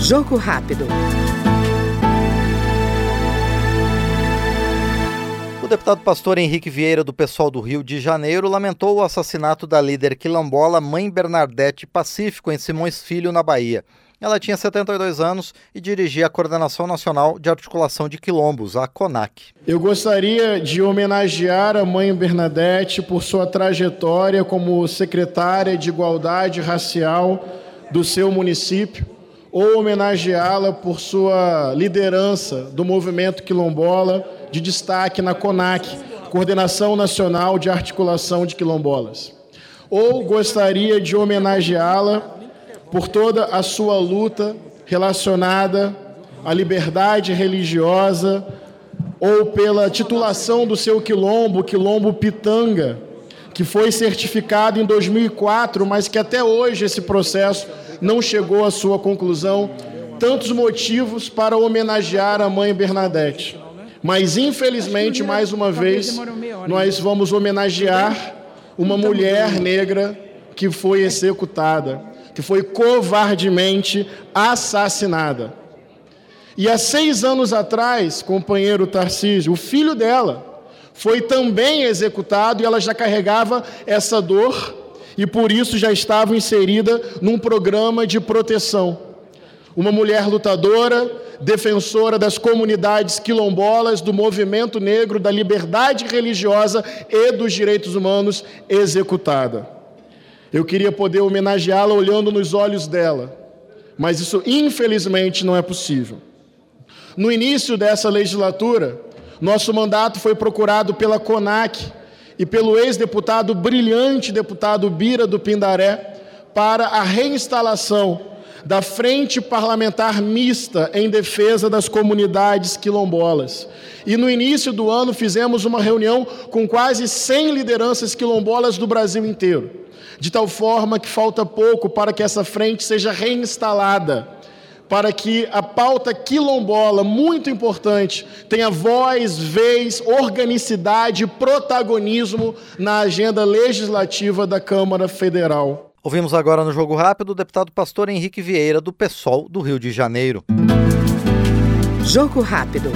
Jogo rápido. O deputado pastor Henrique Vieira, do pessoal do Rio de Janeiro, lamentou o assassinato da líder quilombola Mãe Bernadette Pacífico em Simões Filho, na Bahia. Ela tinha 72 anos e dirigia a Coordenação Nacional de Articulação de Quilombos, a CONAC. Eu gostaria de homenagear a mãe Bernadette por sua trajetória como secretária de Igualdade Racial do seu município, ou homenageá-la por sua liderança do movimento quilombola de destaque na CONAC, Coordenação Nacional de Articulação de Quilombolas. Ou gostaria de homenageá-la por toda a sua luta relacionada à liberdade religiosa ou pela titulação do seu quilombo, Quilombo Pitanga, que foi certificado em 2004, mas que até hoje esse processo não chegou à sua conclusão. Tantos motivos para homenagear a mãe Bernadette. Mas, infelizmente, mais uma vez, nós vamos homenagear uma mulher negra que foi executada que foi covardemente assassinada. E há seis anos atrás, companheiro Tarcísio, o filho dela, foi também executado e ela já carregava essa dor e por isso já estava inserida num programa de proteção. Uma mulher lutadora, defensora das comunidades quilombolas, do movimento negro, da liberdade religiosa e dos direitos humanos, executada. Eu queria poder homenageá-la olhando nos olhos dela, mas isso infelizmente não é possível. No início dessa legislatura, nosso mandato foi procurado pela CONAC e pelo ex-deputado brilhante deputado Bira do Pindaré para a reinstalação da Frente Parlamentar Mista em defesa das comunidades quilombolas. E no início do ano fizemos uma reunião com quase 100 lideranças quilombolas do Brasil inteiro de tal forma que falta pouco para que essa frente seja reinstalada, para que a pauta quilombola, muito importante, tenha voz, vez, organicidade, protagonismo na agenda legislativa da Câmara Federal. Ouvimos agora no Jogo Rápido o deputado pastor Henrique Vieira, do PSOL do Rio de Janeiro. Jogo Rápido.